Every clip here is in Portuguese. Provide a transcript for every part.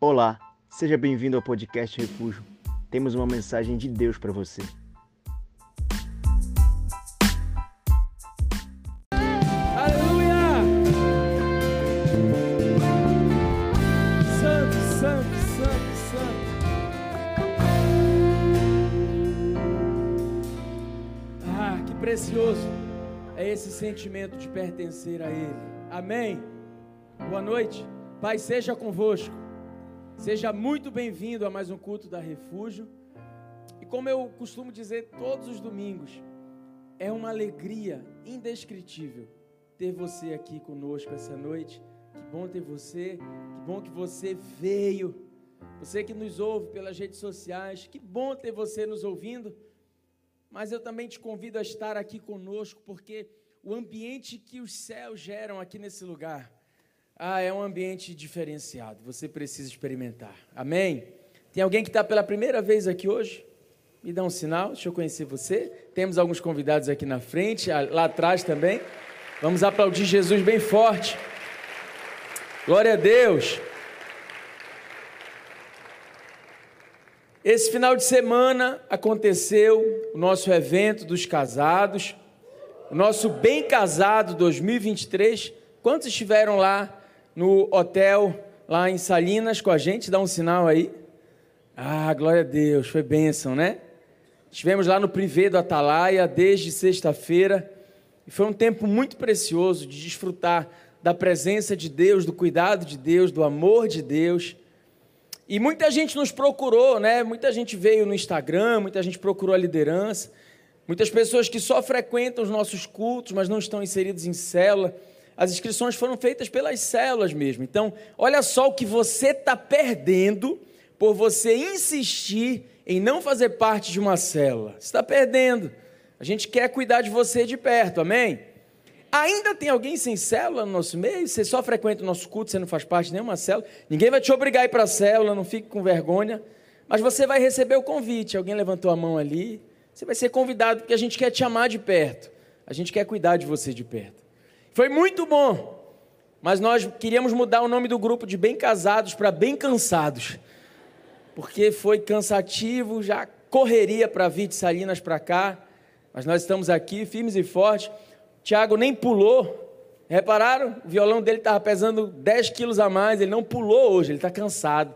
Olá, seja bem-vindo ao podcast Refúgio. Temos uma mensagem de Deus para você. Aleluia! Santo, santo, santo, santo. Ah, que precioso é esse sentimento de pertencer a Ele. Amém. Boa noite. Pai, seja convosco. Seja muito bem-vindo a mais um culto da Refúgio. E como eu costumo dizer todos os domingos, é uma alegria indescritível ter você aqui conosco essa noite. Que bom ter você, que bom que você veio. Você que nos ouve pelas redes sociais, que bom ter você nos ouvindo. Mas eu também te convido a estar aqui conosco, porque o ambiente que os céus geram aqui nesse lugar, ah, é um ambiente diferenciado. Você precisa experimentar. Amém? Tem alguém que está pela primeira vez aqui hoje? Me dá um sinal, deixa eu conhecer você. Temos alguns convidados aqui na frente, lá atrás também. Vamos aplaudir Jesus bem forte. Glória a Deus. Esse final de semana aconteceu o nosso evento dos casados, o nosso Bem Casado 2023. Quantos estiveram lá no hotel, lá em Salinas com a gente? Dá um sinal aí. Ah, glória a Deus, foi bênção, né? Estivemos lá no privê do Atalaia desde sexta-feira e foi um tempo muito precioso de desfrutar da presença de Deus, do cuidado de Deus, do amor de Deus. E muita gente nos procurou, né? Muita gente veio no Instagram, muita gente procurou a liderança. Muitas pessoas que só frequentam os nossos cultos, mas não estão inseridos em célula. As inscrições foram feitas pelas células mesmo. Então, olha só o que você está perdendo por você insistir em não fazer parte de uma célula. Você está perdendo. A gente quer cuidar de você de perto, amém? Ainda tem alguém sem célula no nosso meio? Você só frequenta o nosso culto, você não faz parte de nenhuma célula. Ninguém vai te obrigar a ir para a célula, não fique com vergonha. Mas você vai receber o convite. Alguém levantou a mão ali. Você vai ser convidado porque a gente quer te amar de perto. A gente quer cuidar de você de perto. Foi muito bom. Mas nós queríamos mudar o nome do grupo de bem casados para bem cansados. Porque foi cansativo, já correria para vir de Salinas para cá. Mas nós estamos aqui firmes e fortes. Tiago nem pulou. Repararam? O violão dele estava pesando 10 quilos a mais. Ele não pulou hoje, ele está cansado.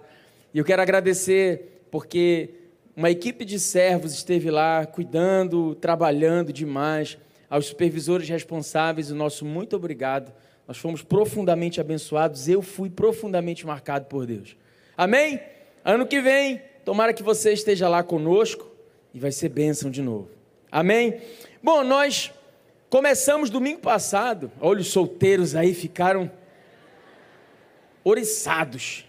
E eu quero agradecer porque uma equipe de servos esteve lá cuidando, trabalhando demais. Aos supervisores responsáveis, o nosso muito obrigado. Nós fomos profundamente abençoados. Eu fui profundamente marcado por Deus. Amém? Ano que vem, tomara que você esteja lá conosco e vai ser bênção de novo. Amém? Bom, nós começamos domingo passado. Olha, os solteiros aí ficaram oriçados.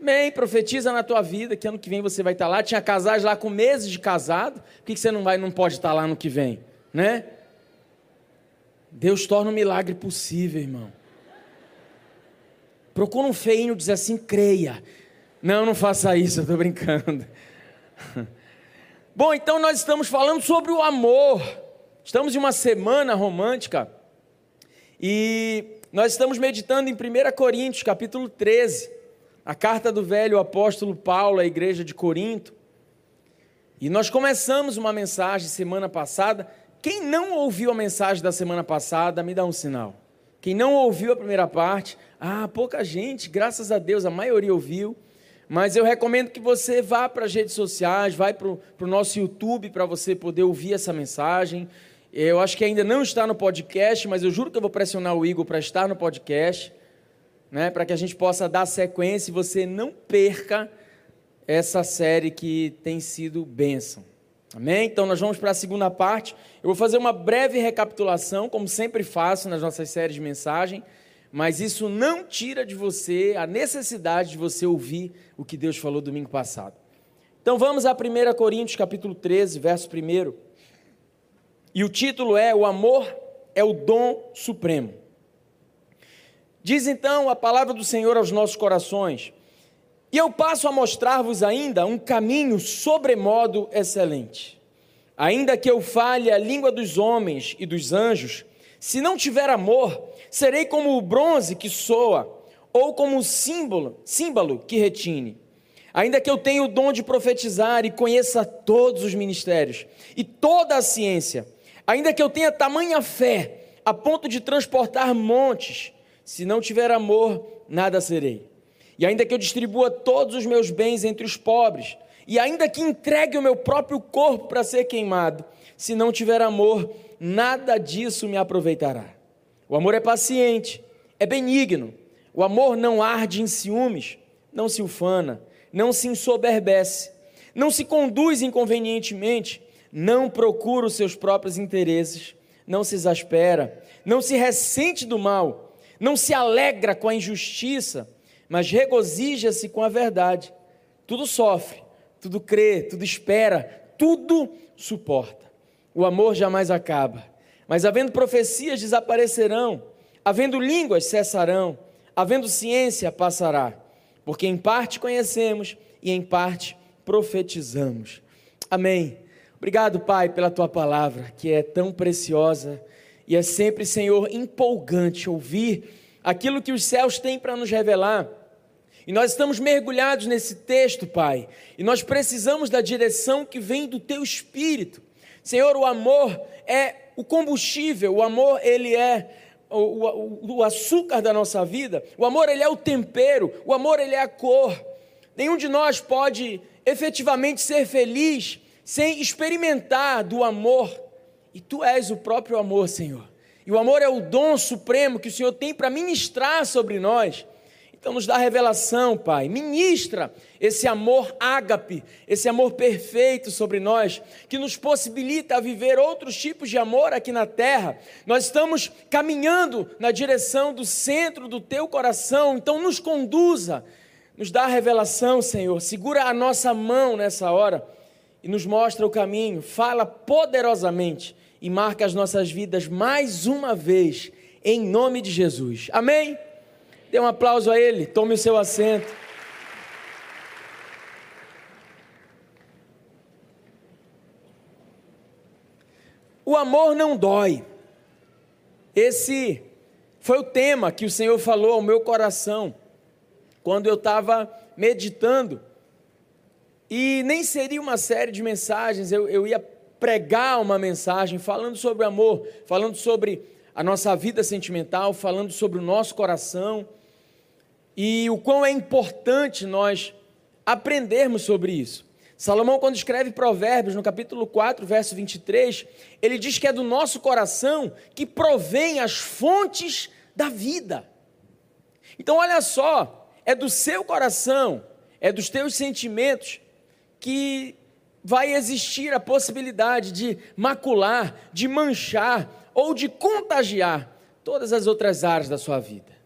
Amém, profetiza na tua vida que ano que vem você vai estar lá. Tinha casais lá com meses de casado. Por que você não vai, não pode estar lá no que vem, né? Deus torna um milagre possível, irmão. Procura um feinho dizer assim, creia. Não, não faça isso, eu estou brincando. Bom, então nós estamos falando sobre o amor. Estamos em uma semana romântica e nós estamos meditando em 1 Coríntios, capítulo 13, a carta do velho apóstolo Paulo à igreja de Corinto. E nós começamos uma mensagem semana passada. Quem não ouviu a mensagem da semana passada, me dá um sinal. Quem não ouviu a primeira parte, ah, pouca gente, graças a Deus, a maioria ouviu. Mas eu recomendo que você vá para as redes sociais, vai para o nosso YouTube para você poder ouvir essa mensagem. Eu acho que ainda não está no podcast, mas eu juro que eu vou pressionar o Igor para estar no podcast, né, para que a gente possa dar sequência e você não perca essa série que tem sido bênção. Amém? Então nós vamos para a segunda parte. Eu vou fazer uma breve recapitulação, como sempre faço nas nossas séries de mensagem mas isso não tira de você a necessidade de você ouvir o que Deus falou domingo passado. Então vamos a 1 Coríntios capítulo 13, verso 1. E o título é O amor é o dom supremo. Diz então a palavra do Senhor aos nossos corações: E eu passo a mostrar-vos ainda um caminho sobremodo excelente. Ainda que eu fale a língua dos homens e dos anjos, se não tiver amor, serei como o bronze que soa, ou como símbolo, símbolo que retine. Ainda que eu tenha o dom de profetizar e conheça todos os ministérios e toda a ciência, ainda que eu tenha tamanha fé a ponto de transportar montes, se não tiver amor, nada serei. E ainda que eu distribua todos os meus bens entre os pobres, e ainda que entregue o meu próprio corpo para ser queimado, se não tiver amor, nada disso me aproveitará. O amor é paciente, é benigno. O amor não arde em ciúmes, não se ufana, não se ensoberbece, não se conduz inconvenientemente, não procura os seus próprios interesses, não se exaspera, não se ressente do mal, não se alegra com a injustiça, mas regozija-se com a verdade. Tudo sofre, tudo crê, tudo espera, tudo suporta. O amor jamais acaba, mas havendo profecias desaparecerão, havendo línguas cessarão, havendo ciência passará, porque em parte conhecemos e em parte profetizamos. Amém. Obrigado, Pai, pela tua palavra, que é tão preciosa e é sempre, Senhor, empolgante ouvir aquilo que os céus têm para nos revelar. E nós estamos mergulhados nesse texto, Pai, e nós precisamos da direção que vem do teu espírito. Senhor, o amor é o combustível, o amor, ele é o, o, o, açúcar da nossa vida, o amor, ele é o tempero, o amor, ele é a cor. Nenhum de nós pode efetivamente ser feliz sem experimentar do amor, e tu és o próprio amor, Senhor. E o amor é o dom supremo que o Senhor tem para ministrar sobre nós. Então, nos dá revelação, Pai. Ministra esse amor ágape, esse amor perfeito sobre nós, que nos possibilita viver outros tipos de amor aqui na terra. Nós estamos caminhando na direção do centro do teu coração, então nos conduza, nos dá revelação, Senhor. Segura a nossa mão nessa hora e nos mostra o caminho. Fala poderosamente e marca as nossas vidas mais uma vez, em nome de Jesus. Amém? Dê um aplauso a ele, tome o seu assento. O amor não dói. Esse foi o tema que o Senhor falou ao meu coração quando eu estava meditando. E nem seria uma série de mensagens, eu, eu ia pregar uma mensagem falando sobre amor, falando sobre a nossa vida sentimental, falando sobre o nosso coração e o quão é importante nós aprendermos sobre isso. Salomão, quando escreve Provérbios, no capítulo 4, verso 23, ele diz que é do nosso coração que provém as fontes da vida. Então, olha só, é do seu coração, é dos teus sentimentos que vai existir a possibilidade de macular, de manchar ou de contagiar todas as outras áreas da sua vida.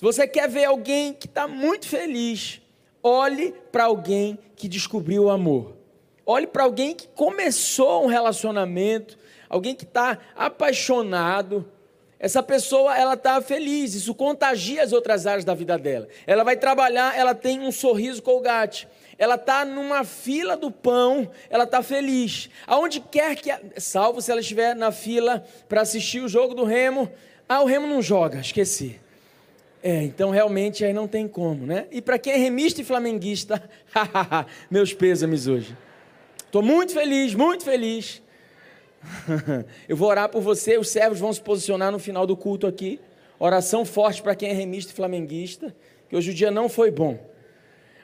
Se você quer ver alguém que está muito feliz, olhe para alguém que descobriu o amor. Olhe para alguém que começou um relacionamento, alguém que está apaixonado. Essa pessoa, ela está feliz, isso contagia as outras áreas da vida dela. Ela vai trabalhar, ela tem um sorriso colgate. Ela está numa fila do pão, ela está feliz. Aonde quer que, salvo se ela estiver na fila para assistir o jogo do Remo, ah, o Remo não joga, esqueci. É, então realmente aí não tem como, né? E para quem é remista e flamenguista, meus pêsames hoje. Estou muito feliz, muito feliz. Eu vou orar por você, os servos vão se posicionar no final do culto aqui. Oração forte para quem é remista e flamenguista, que hoje o dia não foi bom.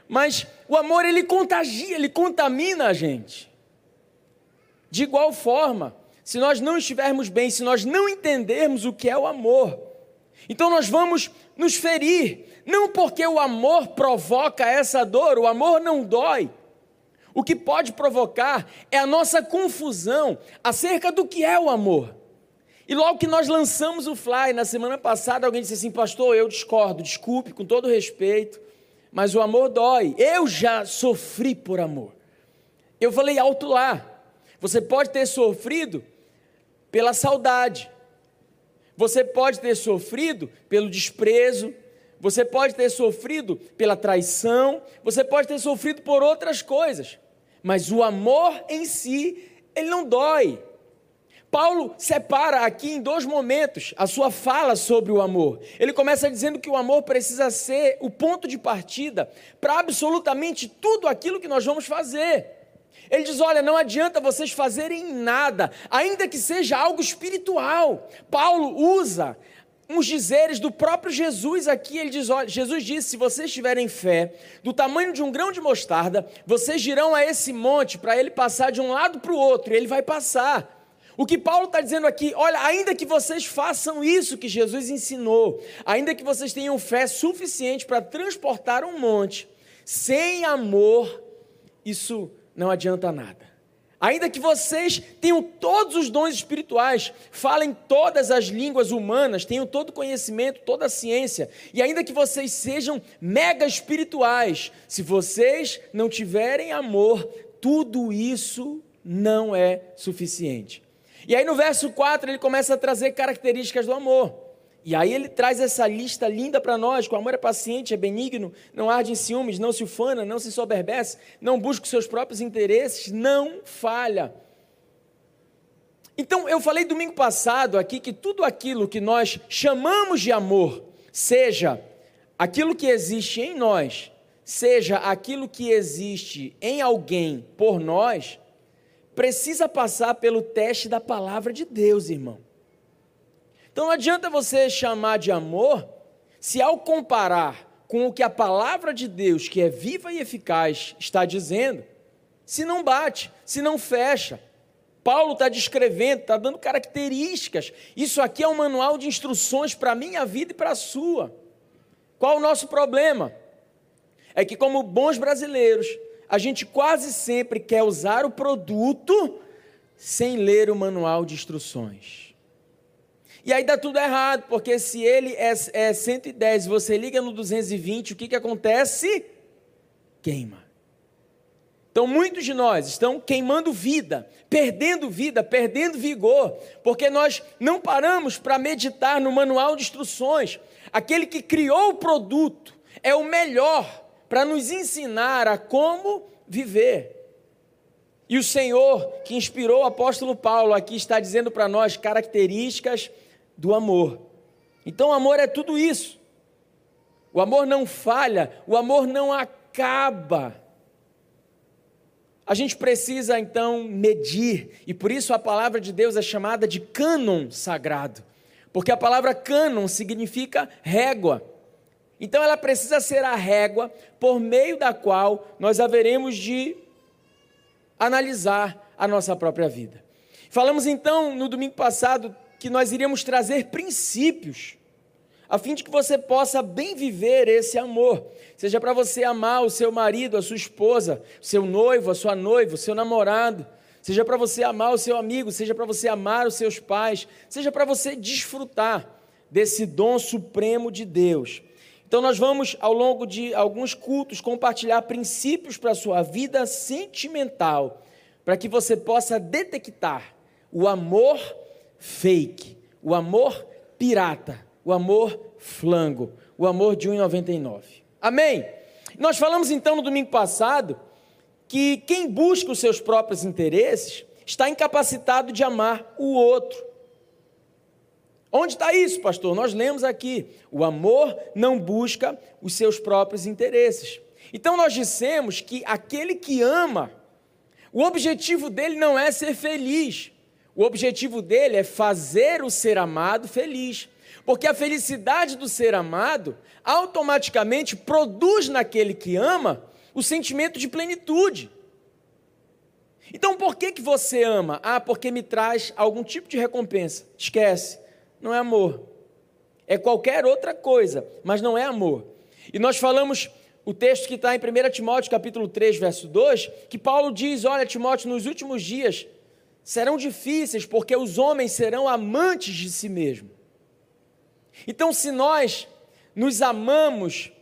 Mas o amor ele contagia, ele contamina a gente. De igual forma, se nós não estivermos bem, se nós não entendermos o que é o amor, então nós vamos nos ferir, não porque o amor provoca essa dor, o amor não dói. O que pode provocar é a nossa confusão acerca do que é o amor. E logo que nós lançamos o fly, na semana passada, alguém disse assim: Pastor, eu discordo, desculpe, com todo respeito, mas o amor dói. Eu já sofri por amor. Eu falei alto lá. Você pode ter sofrido pela saudade, você pode ter sofrido pelo desprezo, você pode ter sofrido pela traição, você pode ter sofrido por outras coisas, mas o amor em si, ele não dói. Paulo separa aqui em dois momentos a sua fala sobre o amor. Ele começa dizendo que o amor precisa ser o ponto de partida para absolutamente tudo aquilo que nós vamos fazer. Ele diz: Olha, não adianta vocês fazerem nada, ainda que seja algo espiritual. Paulo usa uns dizeres do próprio Jesus aqui. Ele diz: olha, Jesus disse: se vocês tiverem fé do tamanho de um grão de mostarda, vocês dirão a esse monte para ele passar de um lado para o outro, e ele vai passar. O que Paulo está dizendo aqui, olha, ainda que vocês façam isso que Jesus ensinou, ainda que vocês tenham fé suficiente para transportar um monte, sem amor, isso não adianta nada. Ainda que vocês tenham todos os dons espirituais, falem todas as línguas humanas, tenham todo o conhecimento, toda a ciência, e ainda que vocês sejam mega espirituais, se vocês não tiverem amor, tudo isso não é suficiente. E aí no verso 4 ele começa a trazer características do amor. E aí ele traz essa lista linda para nós: o amor é paciente, é benigno, não arde em ciúmes, não se ufana, não se soberbece, não busca os seus próprios interesses, não falha. Então, eu falei domingo passado aqui que tudo aquilo que nós chamamos de amor, seja aquilo que existe em nós, seja aquilo que existe em alguém por nós, precisa passar pelo teste da palavra de Deus, irmão. Então não adianta você chamar de amor se ao comparar com o que a palavra de Deus, que é viva e eficaz, está dizendo, se não bate, se não fecha. Paulo está descrevendo, está dando características. Isso aqui é um manual de instruções para a minha vida e para a sua. Qual o nosso problema? É que, como bons brasileiros, a gente quase sempre quer usar o produto sem ler o manual de instruções. E aí dá tudo errado, porque se ele é, é 110 você liga no 220, o que, que acontece? Queima. Então muitos de nós estão queimando vida, perdendo vida, perdendo vigor, porque nós não paramos para meditar no manual de instruções. Aquele que criou o produto é o melhor para nos ensinar a como viver. E o Senhor, que inspirou o apóstolo Paulo, aqui está dizendo para nós características do amor. Então, o amor é tudo isso. O amor não falha, o amor não acaba. A gente precisa então medir, e por isso a palavra de Deus é chamada de cânon sagrado, porque a palavra cânon significa régua. Então ela precisa ser a régua por meio da qual nós haveremos de analisar a nossa própria vida. Falamos então no domingo passado que nós iríamos trazer princípios, a fim de que você possa bem viver esse amor, seja para você amar o seu marido, a sua esposa, seu noivo, a sua noiva, o seu namorado, seja para você amar o seu amigo, seja para você amar os seus pais, seja para você desfrutar desse dom supremo de Deus. Então, nós vamos, ao longo de alguns cultos, compartilhar princípios para a sua vida sentimental, para que você possa detectar o amor fake, o amor pirata, o amor flango, o amor de 1,99. Amém? Nós falamos então no domingo passado que quem busca os seus próprios interesses está incapacitado de amar o outro. Onde está isso, pastor? Nós lemos aqui: o amor não busca os seus próprios interesses. Então nós dissemos que aquele que ama, o objetivo dele não é ser feliz, o objetivo dele é fazer o ser amado feliz. Porque a felicidade do ser amado automaticamente produz naquele que ama o sentimento de plenitude. Então por que, que você ama? Ah, porque me traz algum tipo de recompensa. Esquece, não é amor. É qualquer outra coisa, mas não é amor. E nós falamos o texto que está em 1 Timóteo capítulo 3, verso 2, que Paulo diz: Olha, Timóteo, nos últimos dias serão difíceis porque os homens serão amantes de si mesmos. Então, se nós nos amamos,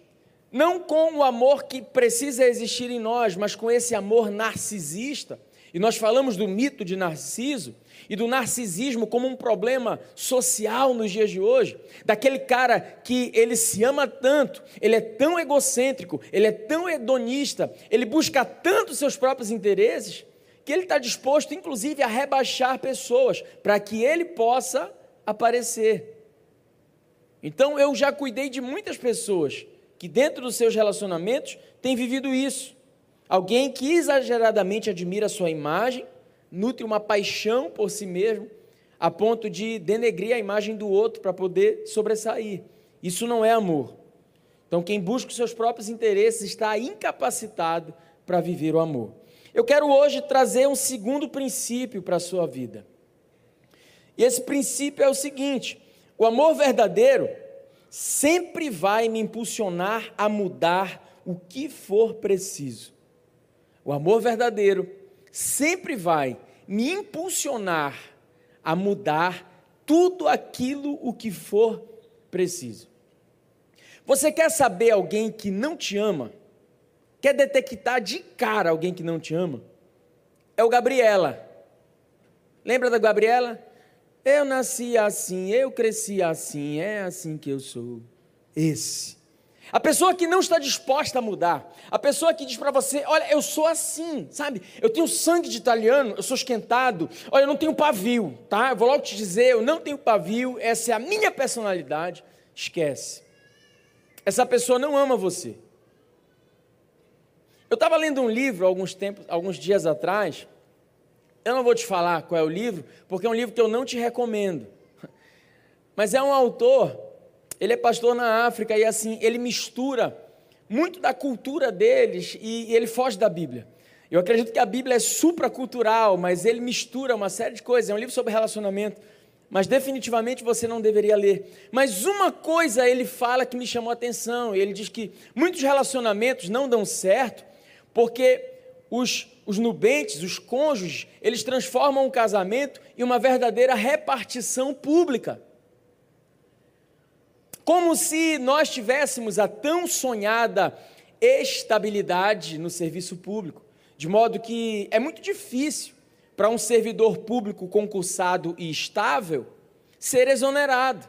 não com o amor que precisa existir em nós, mas com esse amor narcisista, e nós falamos do mito de Narciso e do narcisismo como um problema social nos dias de hoje, daquele cara que ele se ama tanto, ele é tão egocêntrico, ele é tão hedonista, ele busca tanto seus próprios interesses, que ele está disposto, inclusive, a rebaixar pessoas para que ele possa aparecer. Então, eu já cuidei de muitas pessoas que, dentro dos seus relacionamentos, têm vivido isso. Alguém que exageradamente admira a sua imagem, nutre uma paixão por si mesmo, a ponto de denegrir a imagem do outro para poder sobressair. Isso não é amor. Então, quem busca os seus próprios interesses está incapacitado para viver o amor. Eu quero hoje trazer um segundo princípio para a sua vida. E esse princípio é o seguinte: o amor verdadeiro sempre vai me impulsionar a mudar o que for preciso. O amor verdadeiro sempre vai me impulsionar a mudar tudo aquilo o que for preciso. Você quer saber alguém que não te ama? Quer detectar de cara alguém que não te ama? É o Gabriela. Lembra da Gabriela? Eu nasci assim, eu cresci assim, é assim que eu sou. Esse. A pessoa que não está disposta a mudar, a pessoa que diz para você: Olha, eu sou assim, sabe? Eu tenho sangue de italiano, eu sou esquentado. Olha, eu não tenho pavio, tá? Eu vou logo te dizer: eu não tenho pavio, essa é a minha personalidade. Esquece. Essa pessoa não ama você. Eu estava lendo um livro alguns tempos, alguns dias atrás. Eu não vou te falar qual é o livro, porque é um livro que eu não te recomendo. Mas é um autor, ele é pastor na África e assim, ele mistura muito da cultura deles e, e ele foge da Bíblia. Eu acredito que a Bíblia é supracultural, mas ele mistura uma série de coisas. É um livro sobre relacionamento, mas definitivamente você não deveria ler. Mas uma coisa ele fala que me chamou a atenção. Ele diz que muitos relacionamentos não dão certo porque os, os nubentes, os cônjuges, eles transformam o casamento em uma verdadeira repartição pública. Como se nós tivéssemos a tão sonhada estabilidade no serviço público, de modo que é muito difícil para um servidor público concursado e estável ser exonerado.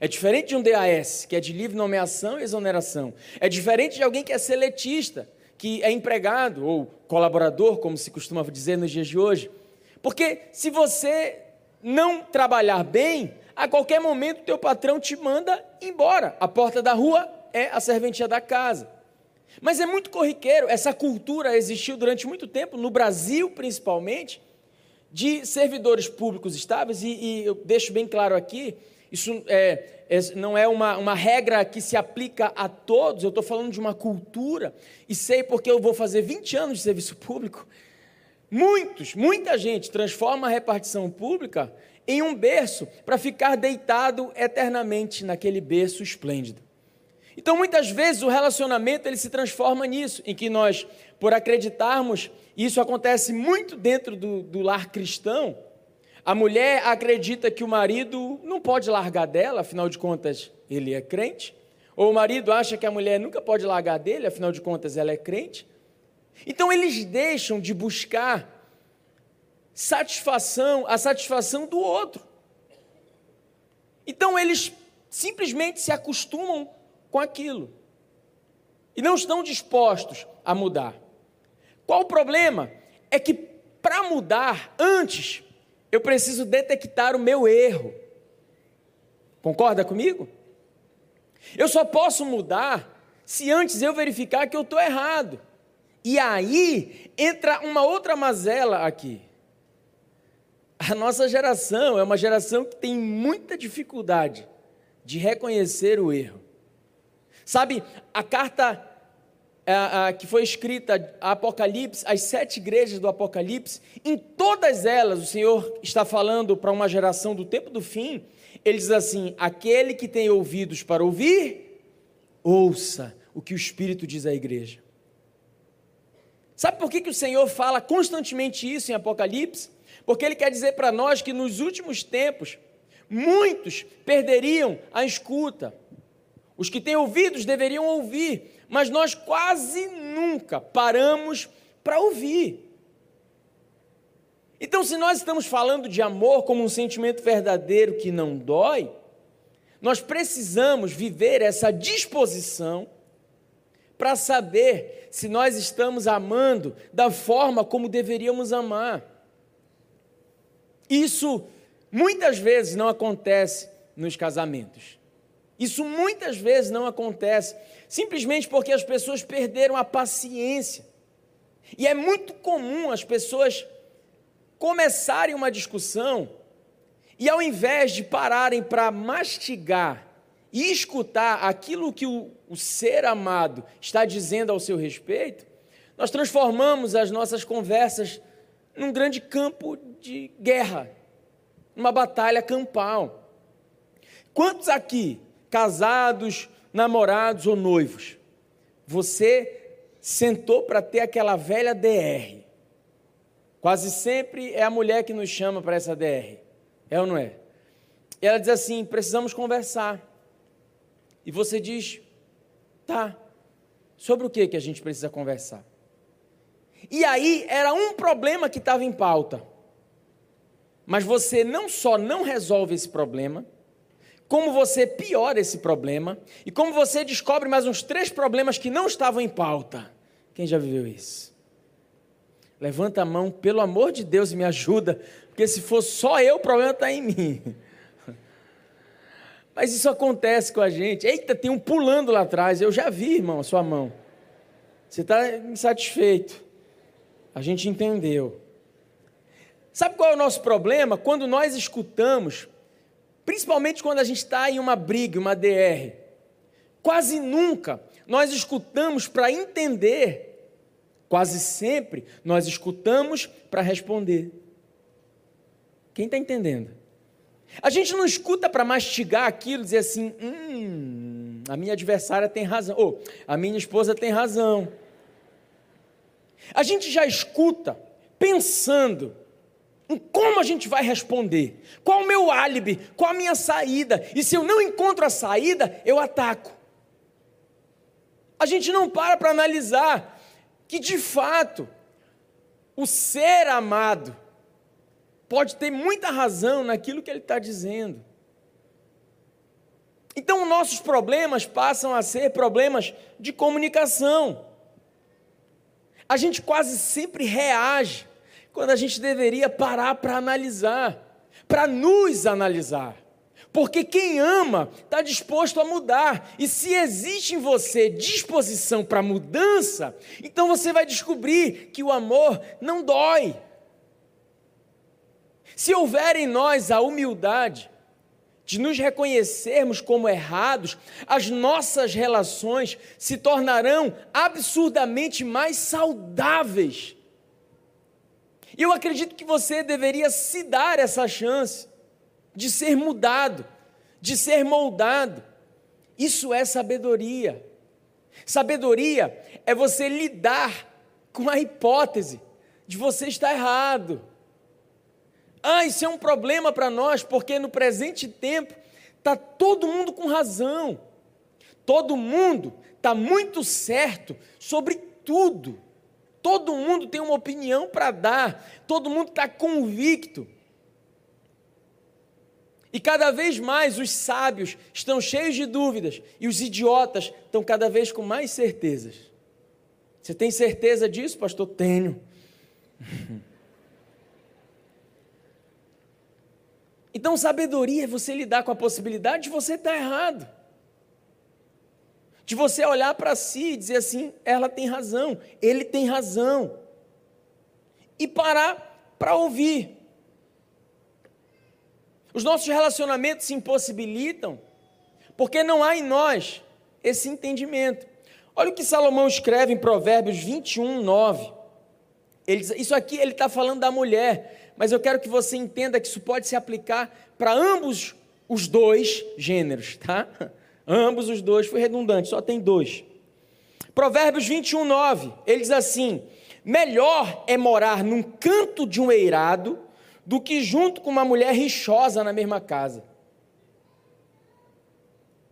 É diferente de um DAS, que é de livre nomeação e exoneração. É diferente de alguém que é seletista, que é empregado ou colaborador, como se costuma dizer nos dias de hoje. Porque se você não trabalhar bem, a qualquer momento teu patrão te manda embora. A porta da rua é a serventia da casa. Mas é muito corriqueiro, essa cultura existiu durante muito tempo, no Brasil principalmente, de servidores públicos estáveis, e, e eu deixo bem claro aqui, isso é, não é uma, uma regra que se aplica a todos, eu estou falando de uma cultura, e sei porque eu vou fazer 20 anos de serviço público. Muitos, muita gente transforma a repartição pública em um berço para ficar deitado eternamente naquele berço esplêndido. Então, muitas vezes o relacionamento ele se transforma nisso, em que nós, por acreditarmos, e isso acontece muito dentro do, do lar cristão, a mulher acredita que o marido não pode largar dela, afinal de contas, ele é crente. Ou o marido acha que a mulher nunca pode largar dele, afinal de contas, ela é crente. Então eles deixam de buscar satisfação, a satisfação do outro. Então eles simplesmente se acostumam com aquilo e não estão dispostos a mudar. Qual o problema? É que para mudar, antes eu preciso detectar o meu erro. Concorda comigo? Eu só posso mudar se antes eu verificar que eu estou errado. E aí entra uma outra mazela aqui. A nossa geração é uma geração que tem muita dificuldade de reconhecer o erro. Sabe, a carta a, que foi escrita, a Apocalipse, as sete igrejas do Apocalipse, em todas elas o Senhor está falando para uma geração do tempo do fim. Ele diz assim: aquele que tem ouvidos para ouvir, ouça o que o Espírito diz à igreja. Sabe por que, que o Senhor fala constantemente isso em Apocalipse? Porque Ele quer dizer para nós que nos últimos tempos, muitos perderiam a escuta. Os que têm ouvidos deveriam ouvir, mas nós quase nunca paramos para ouvir. Então, se nós estamos falando de amor como um sentimento verdadeiro que não dói, nós precisamos viver essa disposição para saber se nós estamos amando da forma como deveríamos amar. Isso muitas vezes não acontece nos casamentos. Isso muitas vezes não acontece simplesmente porque as pessoas perderam a paciência. E é muito comum as pessoas começarem uma discussão e ao invés de pararem para mastigar e escutar aquilo que o, o, ser amado está dizendo ao seu respeito, nós transformamos as nossas conversas num grande campo de guerra, numa batalha campal. Quantos aqui, casados, namorados ou noivos, você sentou para ter aquela velha DR? Quase sempre é a mulher que nos chama para essa DR. É ou não é? E ela diz assim: precisamos conversar. E você diz: tá, sobre o que, que a gente precisa conversar? E aí era um problema que estava em pauta. Mas você não só não resolve esse problema, como você piora esse problema, e como você descobre mais uns três problemas que não estavam em pauta. Quem já viveu isso? Levanta a mão, pelo amor de Deus, e me ajuda, porque se for só eu, o problema está em mim. Mas isso acontece com a gente. Eita, tem um pulando lá atrás. Eu já vi, irmão, a sua mão. Você está insatisfeito. A gente entendeu. Sabe qual é o nosso problema? Quando nós escutamos, principalmente quando a gente está em uma briga, uma DR, quase nunca nós escutamos para entender, quase sempre nós escutamos para responder. Quem está entendendo? A gente não escuta para mastigar aquilo, dizer assim, hum, a minha adversária tem razão, ou a minha esposa tem razão. A gente já escuta pensando em como a gente vai responder, qual o meu álibi, qual a minha saída, e se eu não encontro a saída, eu ataco. A gente não para para analisar que de fato o ser amado pode ter muita razão naquilo que ele está dizendo. Então, nossos problemas passam a ser problemas de comunicação. A gente quase sempre reage quando a gente deveria parar para analisar, para nos analisar. Porque quem ama está disposto a mudar. E se existe em você disposição para mudança, então você vai descobrir que o amor não dói. Se houver em nós a humildade de nos reconhecermos como errados, as nossas relações se tornarão absurdamente mais saudáveis. E eu acredito que você deveria se dar essa chance de ser mudado, de ser moldado. Isso é sabedoria. Sabedoria é você lidar com a hipótese de você estar errado ah, isso é um problema para nós, porque no presente tempo está todo mundo com razão. Todo mundo está muito certo sobre tudo. Todo mundo tem uma opinião para dar. Todo mundo está convicto. E cada vez mais os sábios estão cheios de dúvidas e os idiotas estão cada vez com mais certezas. Você tem certeza disso, pastor? Tenho. Então, sabedoria é você lidar com a possibilidade de você estar errado. De você olhar para si e dizer assim: ela tem razão, ele tem razão. E parar para ouvir. Os nossos relacionamentos se impossibilitam porque não há em nós esse entendimento. Olha o que Salomão escreve em Provérbios 21, 9. Ele diz, isso aqui ele está falando da mulher mas eu quero que você entenda que isso pode se aplicar para ambos os dois gêneros, tá? Ambos os dois, foi redundante, só tem dois. Provérbios 21, 9, ele diz assim: Melhor é morar num canto de um eirado do que junto com uma mulher rixosa na mesma casa.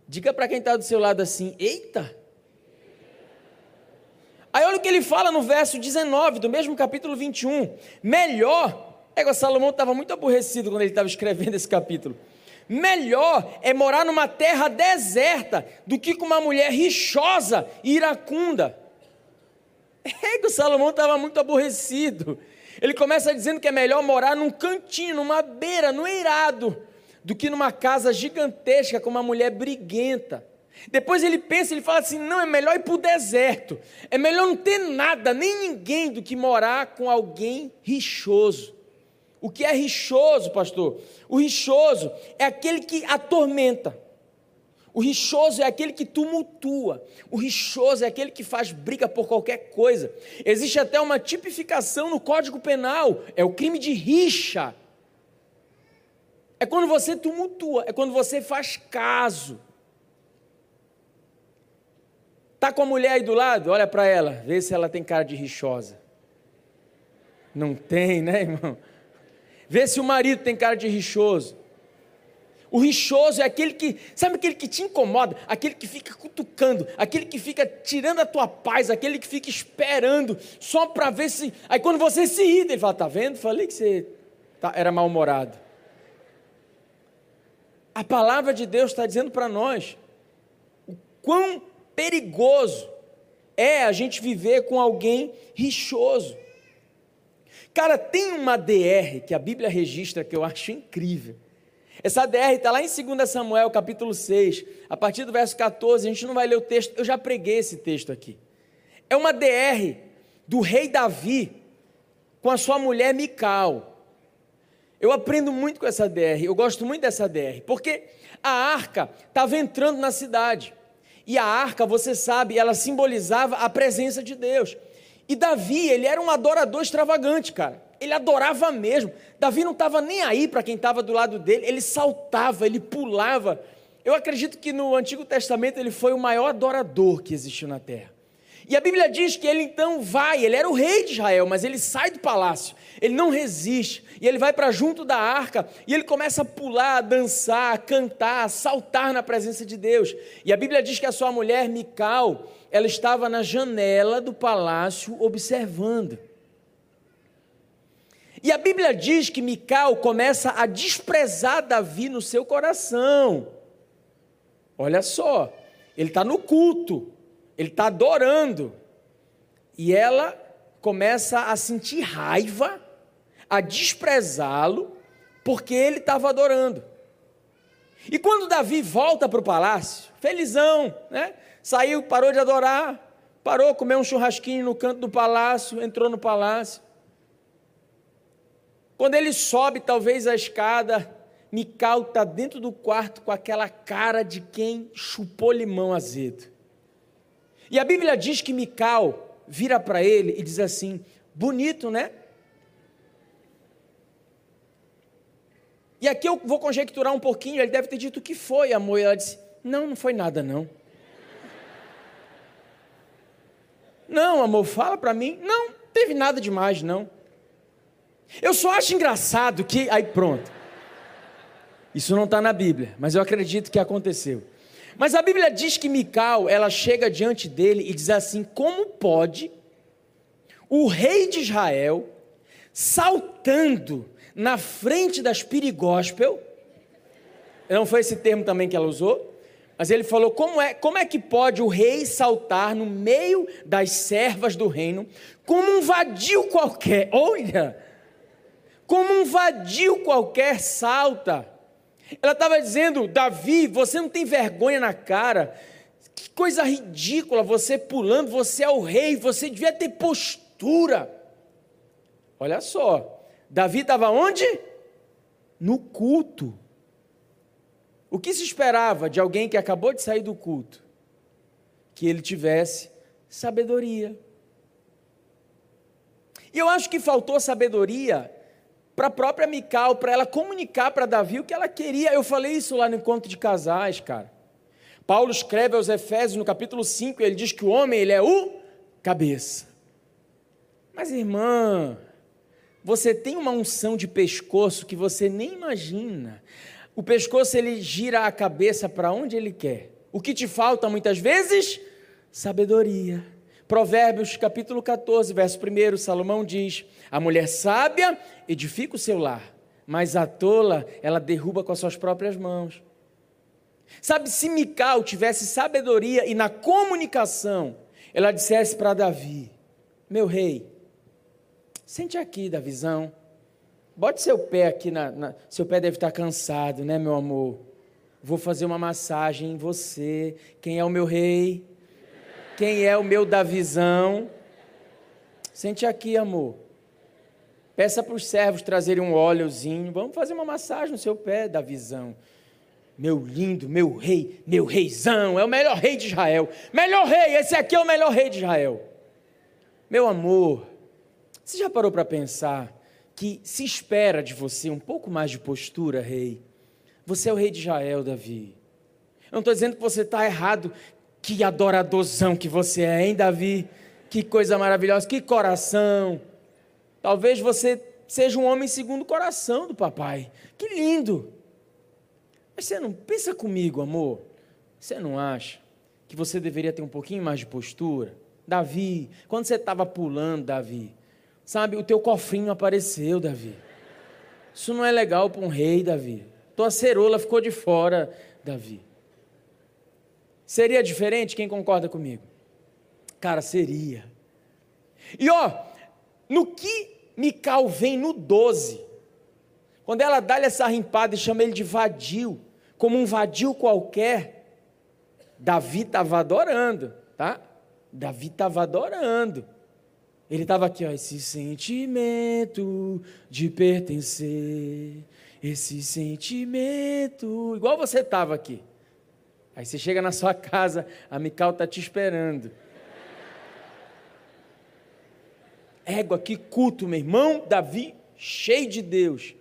Diga para quem está do seu lado assim: Eita! Aí olha o que ele fala no verso 19 do mesmo capítulo 21. Melhor é Salomão estava muito aborrecido quando ele estava escrevendo esse capítulo. Melhor é morar numa terra deserta do que com uma mulher rixosa e iracunda. É que o Salomão estava muito aborrecido. Ele começa dizendo que é melhor morar num cantinho, numa beira, no eirado, do que numa casa gigantesca com uma mulher briguenta. Depois ele pensa, ele fala assim: não, é melhor ir para o deserto. É melhor não ter nada, nem ninguém, do que morar com alguém rixoso. O que é rixoso, pastor? O rixoso é aquele que atormenta. O rixoso é aquele que tumultua. O rixoso é aquele que faz briga por qualquer coisa. Existe até uma tipificação no Código Penal: é o crime de rixa. É quando você tumultua, é quando você faz caso. Tá com a mulher aí do lado? Olha para ela, vê se ela tem cara de rixosa. Não tem, né, irmão? Vê se o marido tem cara de rixoso. O rixoso é aquele que, sabe aquele que te incomoda, aquele que fica cutucando, aquele que fica tirando a tua paz, aquele que fica esperando só para ver se. Aí quando você se irrita, ele fala: Tá vendo? Falei que você tá, era mal-humorado. A palavra de Deus está dizendo para nós o quão perigoso é a gente viver com alguém rixoso. Cara, tem uma DR que a Bíblia registra que eu acho incrível. Essa DR está lá em 2 Samuel, capítulo 6, a partir do verso 14. A gente não vai ler o texto, eu já preguei esse texto aqui. É uma DR do rei Davi com a sua mulher Mical. Eu aprendo muito com essa DR, eu gosto muito dessa DR, porque a arca estava entrando na cidade. E a arca, você sabe, ela simbolizava a presença de Deus. E Davi, ele era um adorador extravagante, cara. Ele adorava mesmo. Davi não estava nem aí para quem estava do lado dele, ele saltava, ele pulava. Eu acredito que no Antigo Testamento ele foi o maior adorador que existiu na terra. E a Bíblia diz que ele então vai, ele era o rei de Israel, mas ele sai do palácio, ele não resiste, e ele vai para junto da arca, e ele começa a pular, a dançar, a cantar, a saltar na presença de Deus. E a Bíblia diz que a sua mulher, Mical, ela estava na janela do palácio observando. E a Bíblia diz que Mical começa a desprezar Davi no seu coração. Olha só, ele está no culto, ele está adorando, e ela começa a sentir raiva, a desprezá-lo, porque ele estava adorando. E quando Davi volta para o palácio, felizão, né? Saiu, parou de adorar, parou, comeu um churrasquinho no canto do palácio, entrou no palácio. Quando ele sobe, talvez a escada, Mical está dentro do quarto com aquela cara de quem chupou limão azedo. E a Bíblia diz que Mical vira para ele e diz assim: bonito, né? E aqui eu vou conjecturar um pouquinho, ele deve ter dito o que foi, amor. E ela disse: Não, não foi nada, não. Não, amor, fala para mim. Não, teve nada demais, não. Eu só acho engraçado que. Aí pronto. Isso não está na Bíblia, mas eu acredito que aconteceu. Mas a Bíblia diz que Mical, ela chega diante dele e diz assim: Como pode o rei de Israel, saltando na frente das pirigóspel, não foi esse termo também que ela usou? Mas ele falou: como é, como é que pode o rei saltar no meio das servas do reino, como um vadio qualquer? Olha, como um vadio qualquer salta. Ela estava dizendo: Davi, você não tem vergonha na cara. Que coisa ridícula você pulando, você é o rei, você devia ter postura. Olha só, Davi estava onde? No culto. O que se esperava de alguém que acabou de sair do culto? Que ele tivesse sabedoria. E eu acho que faltou sabedoria para a própria Mical, para ela comunicar para Davi o que ela queria. Eu falei isso lá no encontro de casais, cara. Paulo escreve aos Efésios no capítulo 5, ele diz que o homem ele é o cabeça. Mas irmã, você tem uma unção de pescoço que você nem imagina. O pescoço ele gira a cabeça para onde ele quer. O que te falta muitas vezes? Sabedoria. Provérbios capítulo 14, verso 1, Salomão diz: A mulher sábia edifica o seu lar, mas a tola ela derruba com as suas próprias mãos. Sabe, se Mical tivesse sabedoria e na comunicação, ela dissesse para Davi: Meu rei, sente aqui da visão, bote seu pé aqui, na, na, seu pé deve estar cansado, né, meu amor? Vou fazer uma massagem em você. Quem é o meu rei? Quem é o meu da visão? Sente aqui, amor. Peça para os servos trazerem um óleozinho. Vamos fazer uma massagem no seu pé da visão. Meu lindo, meu rei, meu reizão, é o melhor rei de Israel. Melhor rei, esse aqui é o melhor rei de Israel. Meu amor, você já parou para pensar que se espera de você um pouco mais de postura, rei? Você é o rei de Israel, Davi. Eu não estou dizendo que você está errado. Que adoradorzão que você é, hein, Davi? Que coisa maravilhosa, que coração. Talvez você seja um homem segundo o coração do papai. Que lindo. Mas você não pensa comigo, amor. Você não acha que você deveria ter um pouquinho mais de postura? Davi, quando você estava pulando, Davi, sabe, o teu cofrinho apareceu, Davi. Isso não é legal para um rei, Davi. Tua cerola ficou de fora, Davi. Seria diferente? Quem concorda comigo? Cara, seria. E ó, no que Mical vem no 12, quando ela dá-lhe essa rimpada e chama ele de vadio, como um vadio qualquer, Davi estava adorando, tá? Davi estava adorando. Ele estava aqui, ó, esse sentimento de pertencer, esse sentimento, igual você estava aqui. Aí você chega na sua casa, a Mical está te esperando. Égua, que culto, meu irmão Davi, cheio de Deus.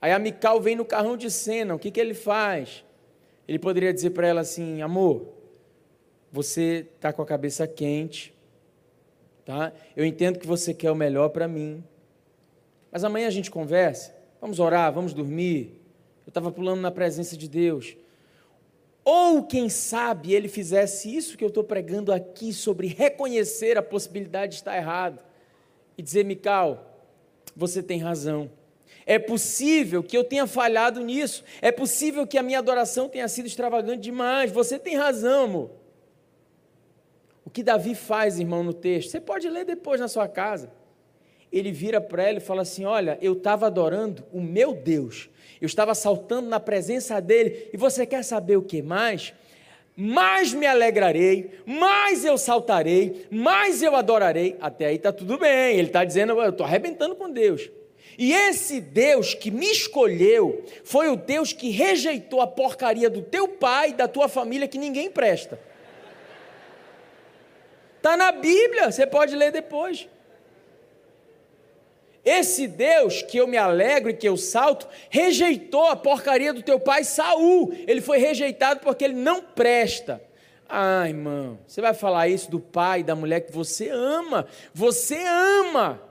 Aí a Mical vem no carrão de cena, o que, que ele faz? Ele poderia dizer para ela assim: amor, você está com a cabeça quente, tá? Eu entendo que você quer o melhor para mim, mas amanhã a gente conversa. Vamos orar, vamos dormir. Eu estava pulando na presença de Deus. Ou, quem sabe, ele fizesse isso que eu estou pregando aqui sobre reconhecer a possibilidade de estar errado e dizer, Mical, você tem razão. É possível que eu tenha falhado nisso. É possível que a minha adoração tenha sido extravagante demais. Você tem razão, amor. O que Davi faz, irmão, no texto, você pode ler depois na sua casa ele vira para ela e fala assim: Olha, eu estava adorando o meu Deus, eu estava saltando na presença dele, e você quer saber o que mais? Mais me alegrarei, mais eu saltarei, mais eu adorarei. Até aí está tudo bem, ele está dizendo: Eu estou arrebentando com Deus. E esse Deus que me escolheu foi o Deus que rejeitou a porcaria do teu pai e da tua família que ninguém presta. Está na Bíblia, você pode ler depois. Esse Deus que eu me alegro e que eu salto, rejeitou a porcaria do teu pai Saul. Ele foi rejeitado porque ele não presta. Ah, irmão, você vai falar isso do pai, da mulher que você ama. Você ama.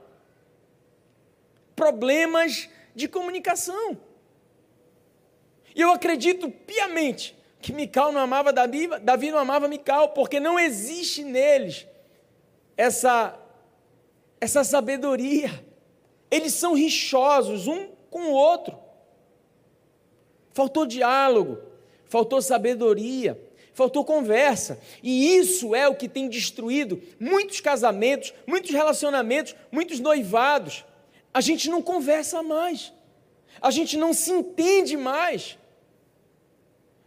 Problemas de comunicação. E eu acredito piamente que Mical não amava Davi, Davi não amava Mical, porque não existe neles essa, essa sabedoria. Eles são rixosos um com o outro. Faltou diálogo, faltou sabedoria, faltou conversa. E isso é o que tem destruído muitos casamentos, muitos relacionamentos, muitos noivados. A gente não conversa mais, a gente não se entende mais.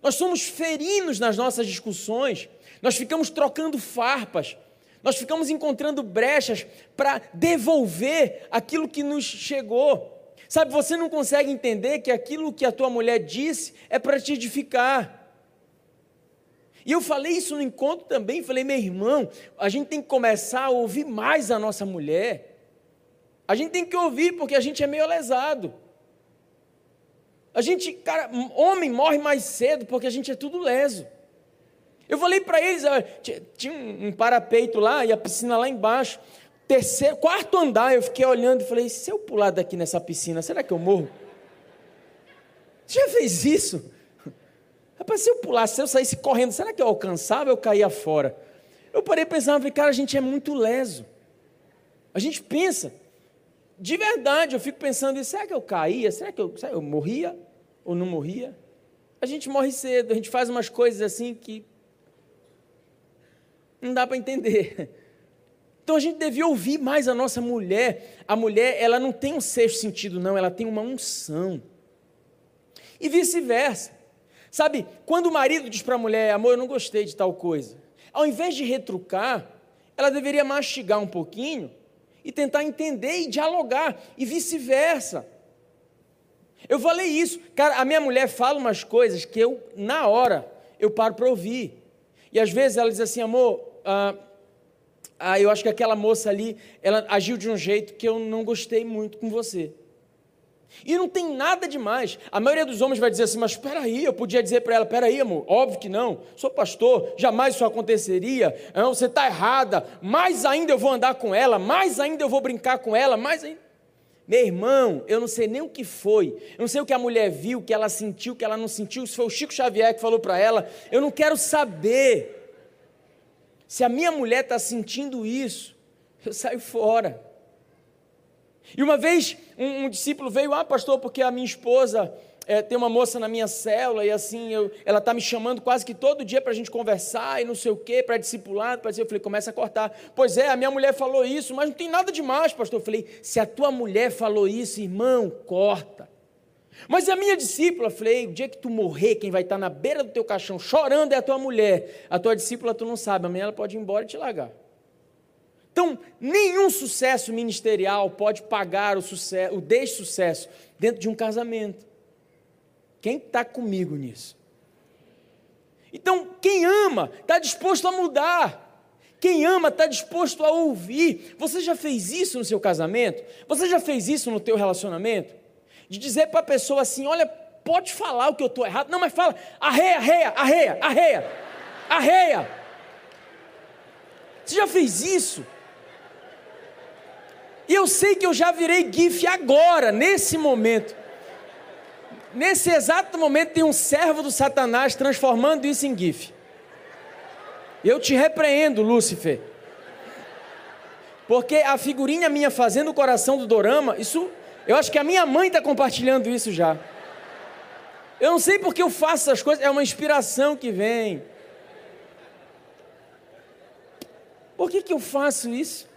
Nós somos ferinos nas nossas discussões, nós ficamos trocando farpas, nós ficamos encontrando brechas para devolver aquilo que nos chegou. Sabe, você não consegue entender que aquilo que a tua mulher disse é para te edificar. E eu falei isso no encontro também, falei, meu irmão, a gente tem que começar a ouvir mais a nossa mulher. A gente tem que ouvir porque a gente é meio lesado. A gente, cara, homem morre mais cedo porque a gente é tudo leso. Eu falei para eles, tinha um parapeito lá e a piscina lá embaixo. Terceiro, quarto andar, eu fiquei olhando e falei: se eu pular daqui nessa piscina, será que eu morro? Você já fez isso? Rapaz, se eu pulasse, se eu saísse correndo, será que eu alcançava eu caía fora? Eu parei pensando, falei, cara, a gente é muito leso. A gente pensa. de verdade, eu fico pensando, será que eu caía? Será que eu, será que eu morria ou não morria? A gente morre cedo, a gente faz umas coisas assim que não dá para entender. Então a gente devia ouvir mais a nossa mulher. A mulher, ela não tem um sexto sentido, não, ela tem uma unção. E vice-versa. Sabe, quando o marido diz para a mulher, amor, eu não gostei de tal coisa, ao invés de retrucar, ela deveria mastigar um pouquinho e tentar entender e dialogar, e vice-versa. Eu falei isso, cara, a minha mulher fala umas coisas que eu, na hora, eu paro para ouvir. E às vezes ela diz assim, amor, ah, ah, eu acho que aquela moça ali, ela agiu de um jeito que eu não gostei muito com você. E não tem nada demais. A maioria dos homens vai dizer assim, mas espera aí, eu podia dizer para ela, espera aí, amor, óbvio que não, sou pastor, jamais isso aconteceria, não, você está errada, mais ainda eu vou andar com ela, mais ainda eu vou brincar com ela, mais ainda... Meu irmão, eu não sei nem o que foi, eu não sei o que a mulher viu, o que ela sentiu, o que ela não sentiu, se foi o Chico Xavier que falou para ela, eu não quero saber. Se a minha mulher está sentindo isso, eu saio fora. E uma vez um, um discípulo veio, ah, pastor, porque a minha esposa é, tem uma moça na minha célula e assim, eu, ela está me chamando quase que todo dia para a gente conversar e não sei o quê, para discipular, para dizer, eu falei, começa a cortar. Pois é, a minha mulher falou isso, mas não tem nada demais, pastor. Eu falei, se a tua mulher falou isso, irmão, corta. Mas a minha discípula, falei, o dia que tu morrer, quem vai estar na beira do teu caixão chorando é a tua mulher. A tua discípula tu não sabe, amanhã ela pode ir embora e te largar. Então, nenhum sucesso ministerial pode pagar o, sucesso, o dessucesso dentro de um casamento. Quem está comigo nisso? Então, quem ama está disposto a mudar. Quem ama está disposto a ouvir. Você já fez isso no seu casamento? Você já fez isso no teu relacionamento? De dizer para a pessoa assim, olha, pode falar o que eu estou errado. Não, mas fala, arreia, arreia, arreia, arreia, arreia. Você já fez isso? E eu sei que eu já virei GIF agora, nesse momento. Nesse exato momento tem um servo do Satanás transformando isso em GIF. Eu te repreendo, Lúcifer. Porque a figurinha minha fazendo o coração do dorama, isso, eu acho que a minha mãe está compartilhando isso já. Eu não sei porque eu faço essas coisas, é uma inspiração que vem. Por que, que eu faço isso?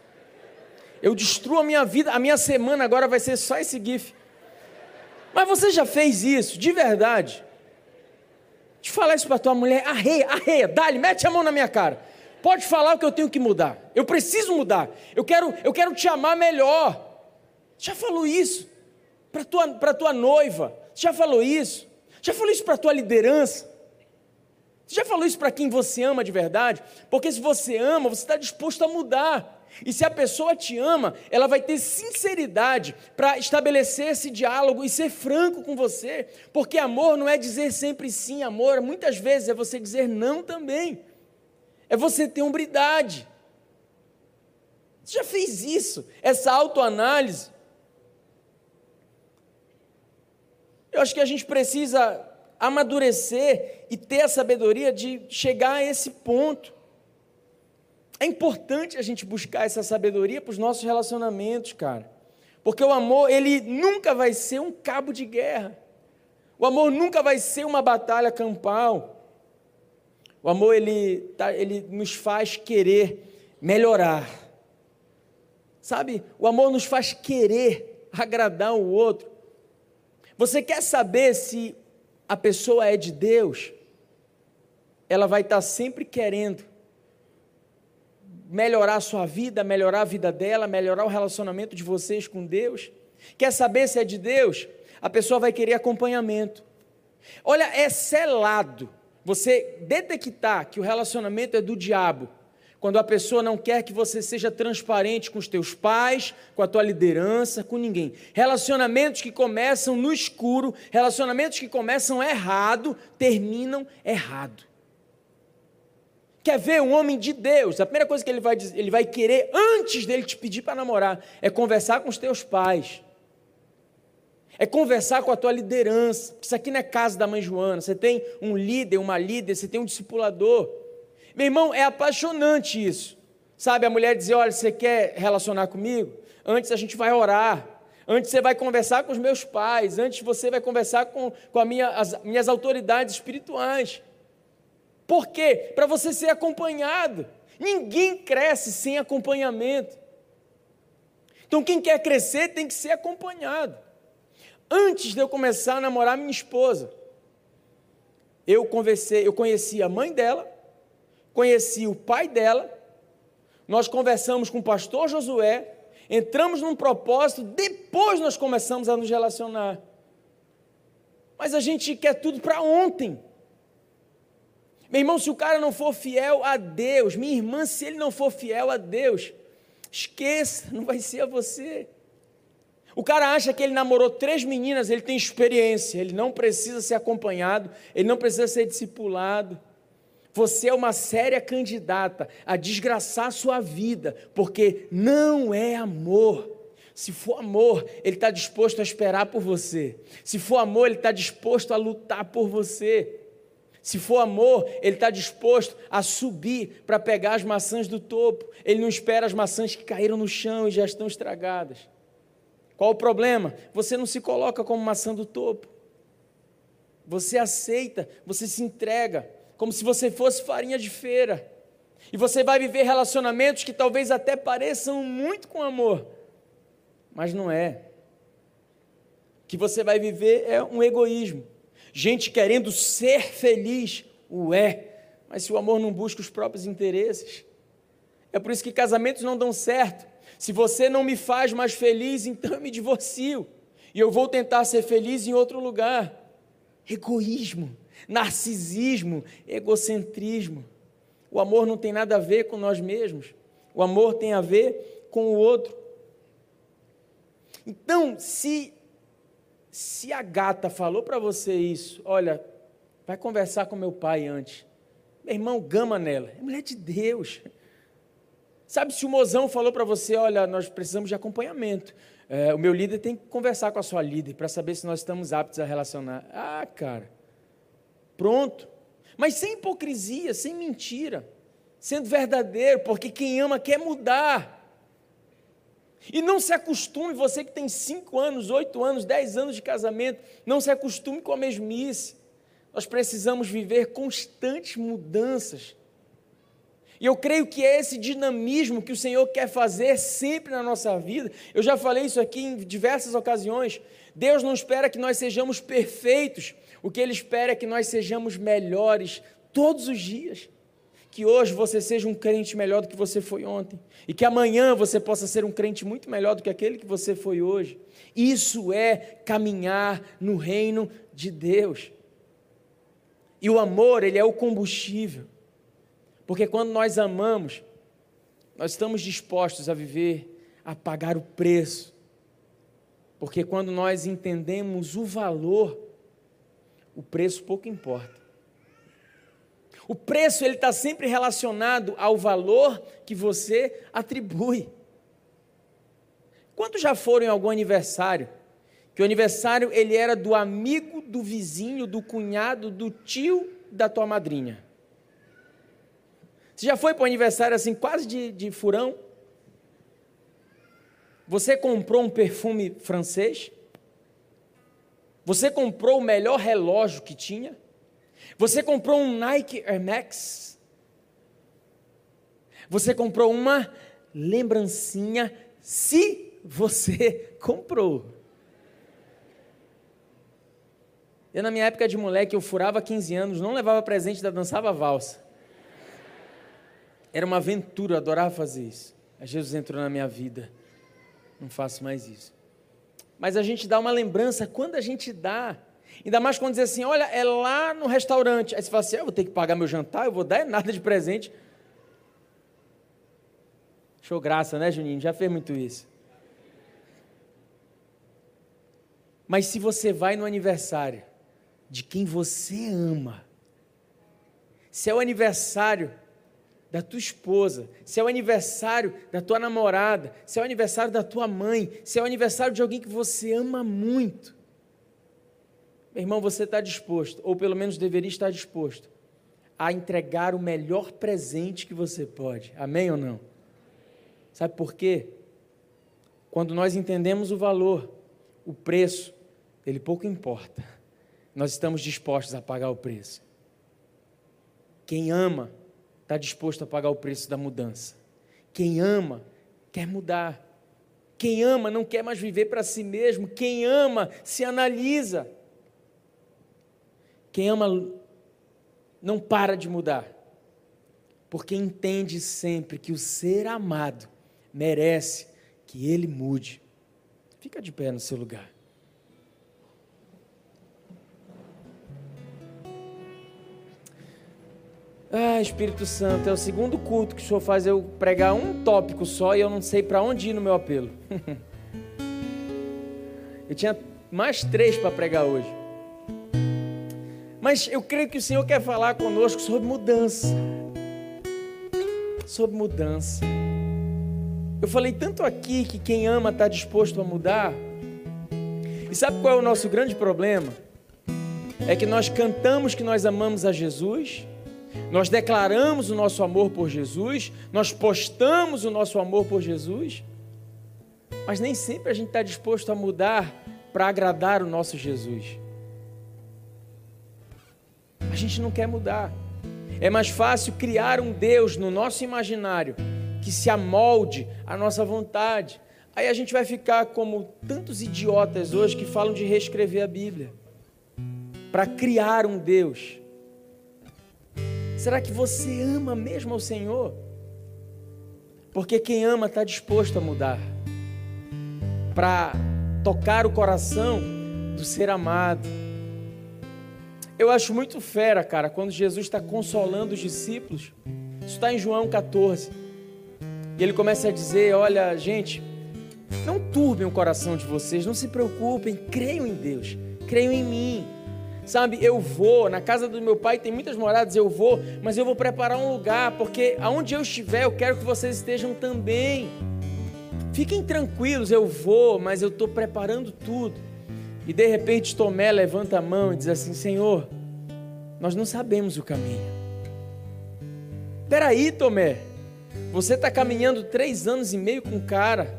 eu destruo a minha vida, a minha semana agora vai ser só esse GIF. Mas você já fez isso, de verdade? De falar isso para tua mulher, arreia, arreia, dá-lhe, mete a mão na minha cara. Pode falar o que eu tenho que mudar. Eu preciso mudar. Eu quero, eu quero te amar melhor. Já falou isso para tua, para tua noiva? Já falou isso? Já falou isso para tua liderança? Já falou isso para quem você ama de verdade? Porque se você ama, você está disposto a mudar. E se a pessoa te ama, ela vai ter sinceridade para estabelecer esse diálogo e ser franco com você, porque amor não é dizer sempre sim, amor, muitas vezes é você dizer não também. É você ter hombridade. Você já fez isso? Essa autoanálise? Eu acho que a gente precisa amadurecer e ter a sabedoria de chegar a esse ponto. É importante a gente buscar essa sabedoria para os nossos relacionamentos, cara. Porque o amor, ele nunca vai ser um cabo de guerra. O amor nunca vai ser uma batalha campal. O amor, ele, tá, ele nos faz querer melhorar. Sabe? O amor nos faz querer agradar o outro. Você quer saber se a pessoa é de Deus? Ela vai estar sempre querendo melhorar a sua vida, melhorar a vida dela, melhorar o relacionamento de vocês com Deus? Quer saber se é de Deus? A pessoa vai querer acompanhamento. Olha, é selado você detectar que o relacionamento é do diabo. Quando a pessoa não quer que você seja transparente com os teus pais, com a tua liderança, com ninguém. Relacionamentos que começam no escuro, relacionamentos que começam errado, terminam errado quer ver um homem de Deus, a primeira coisa que ele vai, dizer, ele vai querer, antes dele te pedir para namorar, é conversar com os teus pais. É conversar com a tua liderança. Isso aqui não é casa da mãe Joana. Você tem um líder, uma líder, você tem um discipulador. Meu irmão, é apaixonante isso. Sabe, a mulher dizer: Olha, você quer relacionar comigo? Antes a gente vai orar. Antes você vai conversar com os meus pais, antes você vai conversar com, com a minha, as minhas autoridades espirituais. Por quê? Para você ser acompanhado. Ninguém cresce sem acompanhamento. Então, quem quer crescer tem que ser acompanhado. Antes de eu começar a namorar minha esposa, eu conversei, eu conheci a mãe dela, conheci o pai dela, nós conversamos com o pastor Josué, entramos num propósito, depois nós começamos a nos relacionar. Mas a gente quer tudo para ontem. Meu irmão, se o cara não for fiel a Deus, minha irmã, se ele não for fiel a Deus, esqueça, não vai ser a você. O cara acha que ele namorou três meninas, ele tem experiência, ele não precisa ser acompanhado, ele não precisa ser discipulado. Você é uma séria candidata a desgraçar a sua vida, porque não é amor. Se for amor, ele está disposto a esperar por você. Se for amor, ele está disposto a lutar por você. Se for amor, ele está disposto a subir para pegar as maçãs do topo. Ele não espera as maçãs que caíram no chão e já estão estragadas. Qual o problema? Você não se coloca como maçã do topo. Você aceita, você se entrega como se você fosse farinha de feira. E você vai viver relacionamentos que talvez até pareçam muito com amor, mas não é. O que você vai viver é um egoísmo. Gente querendo ser feliz, o é, mas se o amor não busca os próprios interesses. É por isso que casamentos não dão certo. Se você não me faz mais feliz, então eu me divorcio. E eu vou tentar ser feliz em outro lugar. Egoísmo narcisismo, egocentrismo. O amor não tem nada a ver com nós mesmos. O amor tem a ver com o outro. Então, se se a gata falou para você isso, olha, vai conversar com meu pai antes. Meu irmão, gama nela. É mulher de Deus. Sabe, se o mozão falou para você, olha, nós precisamos de acompanhamento. É, o meu líder tem que conversar com a sua líder para saber se nós estamos aptos a relacionar. Ah, cara, Pronto. Mas sem hipocrisia, sem mentira, sendo verdadeiro, porque quem ama quer mudar. E não se acostume, você que tem 5 anos, 8 anos, 10 anos de casamento, não se acostume com a mesmice. Nós precisamos viver constantes mudanças. E eu creio que é esse dinamismo que o Senhor quer fazer sempre na nossa vida. Eu já falei isso aqui em diversas ocasiões. Deus não espera que nós sejamos perfeitos, o que Ele espera é que nós sejamos melhores todos os dias. Que hoje você seja um crente melhor do que você foi ontem. E que amanhã você possa ser um crente muito melhor do que aquele que você foi hoje. Isso é caminhar no reino de Deus. E o amor, ele é o combustível. Porque quando nós amamos, nós estamos dispostos a viver, a pagar o preço. Porque quando nós entendemos o valor o preço pouco importa. O preço ele está sempre relacionado ao valor que você atribui. Quantos já foram em algum aniversário? Que o aniversário ele era do amigo, do vizinho, do cunhado, do tio da tua madrinha. Você já foi para um aniversário assim, quase de, de furão? Você comprou um perfume francês? Você comprou o melhor relógio que tinha? Você comprou um Nike Air Max? Você comprou uma lembrancinha se você comprou. Eu, na minha época de moleque, eu furava 15 anos, não levava presente, ainda dançava valsa. Era uma aventura, eu adorava fazer isso. Jesus entrou na minha vida. Não faço mais isso mas a gente dá uma lembrança quando a gente dá. Ainda mais quando diz assim: olha, é lá no restaurante. Aí você fala assim: ah, eu vou ter que pagar meu jantar, eu vou dar nada de presente. Show graça, né, Juninho? Já fez muito isso. Mas se você vai no aniversário de quem você ama, se é o aniversário da tua esposa, se é o aniversário da tua namorada, se é o aniversário da tua mãe, se é o aniversário de alguém que você ama muito. Meu irmão, você está disposto, ou pelo menos deveria estar disposto, a entregar o melhor presente que você pode. Amém ou não? Sabe por quê? quando nós entendemos o valor, o preço, ele pouco importa. Nós estamos dispostos a pagar o preço. Quem ama está disposto a pagar o preço da mudança. Quem ama quer mudar. Quem ama não quer mais viver para si mesmo. Quem ama se analisa. Quem ama não para de mudar. Porque entende sempre que o ser amado merece que ele mude. Fica de pé no seu lugar. Ah, Espírito Santo, é o segundo culto que o Senhor faz eu pregar um tópico só e eu não sei para onde ir no meu apelo. eu tinha mais três para pregar hoje. Mas eu creio que o Senhor quer falar conosco sobre mudança. Sobre mudança. Eu falei tanto aqui que quem ama está disposto a mudar. E sabe qual é o nosso grande problema? É que nós cantamos que nós amamos a Jesus nós declaramos o nosso amor por Jesus, nós postamos o nosso amor por Jesus, mas nem sempre a gente está disposto a mudar para agradar o nosso Jesus. A gente não quer mudar. É mais fácil criar um Deus no nosso imaginário que se amolde à nossa vontade. Aí a gente vai ficar como tantos idiotas hoje que falam de reescrever a Bíblia para criar um Deus Será que você ama mesmo ao Senhor? Porque quem ama está disposto a mudar para tocar o coração do ser amado. Eu acho muito fera, cara, quando Jesus está consolando os discípulos. Isso está em João 14. E ele começa a dizer: Olha, gente, não turbem o coração de vocês, não se preocupem, creiam em Deus, creiam em mim. Sabe, eu vou, na casa do meu pai tem muitas moradas, eu vou, mas eu vou preparar um lugar, porque aonde eu estiver, eu quero que vocês estejam também. Fiquem tranquilos, eu vou, mas eu estou preparando tudo. E de repente Tomé levanta a mão e diz assim: Senhor, nós não sabemos o caminho. Peraí, Tomé, você está caminhando três anos e meio com o cara.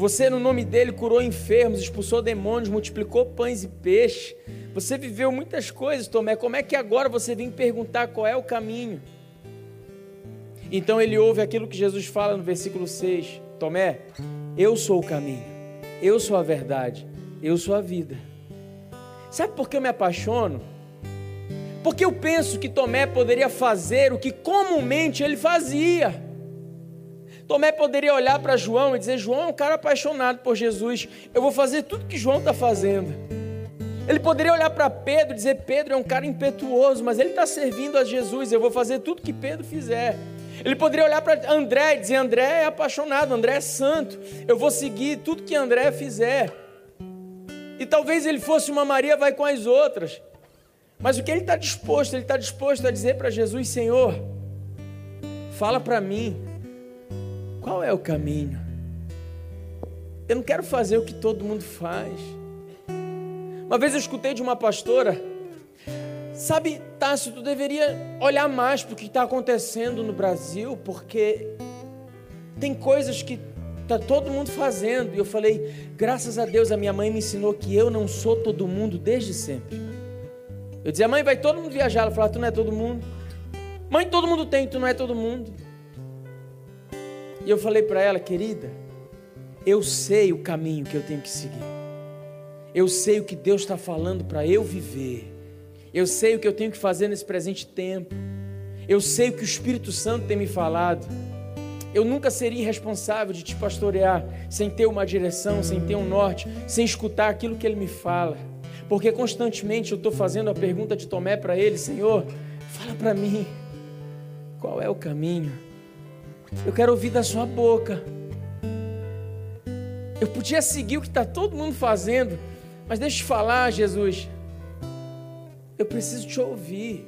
Você, no nome dele, curou enfermos, expulsou demônios, multiplicou pães e peixes. Você viveu muitas coisas, Tomé. Como é que agora você vem perguntar qual é o caminho? Então ele ouve aquilo que Jesus fala no versículo 6. Tomé, eu sou o caminho, eu sou a verdade, eu sou a vida. Sabe por que eu me apaixono? Porque eu penso que Tomé poderia fazer o que comumente ele fazia. Tomé poderia olhar para João e dizer: João é um cara apaixonado por Jesus, eu vou fazer tudo que João está fazendo. Ele poderia olhar para Pedro e dizer: Pedro é um cara impetuoso, mas ele está servindo a Jesus, eu vou fazer tudo que Pedro fizer. Ele poderia olhar para André e dizer: André é apaixonado, André é santo, eu vou seguir tudo que André fizer. E talvez ele fosse uma Maria, vai com as outras. Mas o que ele está disposto? Ele está disposto a dizer para Jesus: Senhor, fala para mim, qual é o caminho? Eu não quero fazer o que todo mundo faz. Uma vez eu escutei de uma pastora, sabe, Tássio, tu deveria olhar mais para o que está acontecendo no Brasil, porque tem coisas que está todo mundo fazendo. E eu falei, graças a Deus, a minha mãe me ensinou que eu não sou todo mundo desde sempre. Eu dizia, mãe, vai todo mundo viajar. Ela falava, tu não é todo mundo. Mãe, todo mundo tem, tu não é todo mundo. E eu falei para ela, querida, eu sei o caminho que eu tenho que seguir. Eu sei o que Deus está falando para eu viver. Eu sei o que eu tenho que fazer nesse presente tempo. Eu sei o que o Espírito Santo tem me falado. Eu nunca seria irresponsável de te pastorear sem ter uma direção, sem ter um norte, sem escutar aquilo que Ele me fala. Porque constantemente eu estou fazendo a pergunta de Tomé para Ele: Senhor, fala para mim, qual é o caminho? Eu quero ouvir da Sua boca. Eu podia seguir o que está todo mundo fazendo, mas deixa eu te falar, Jesus. Eu preciso te ouvir.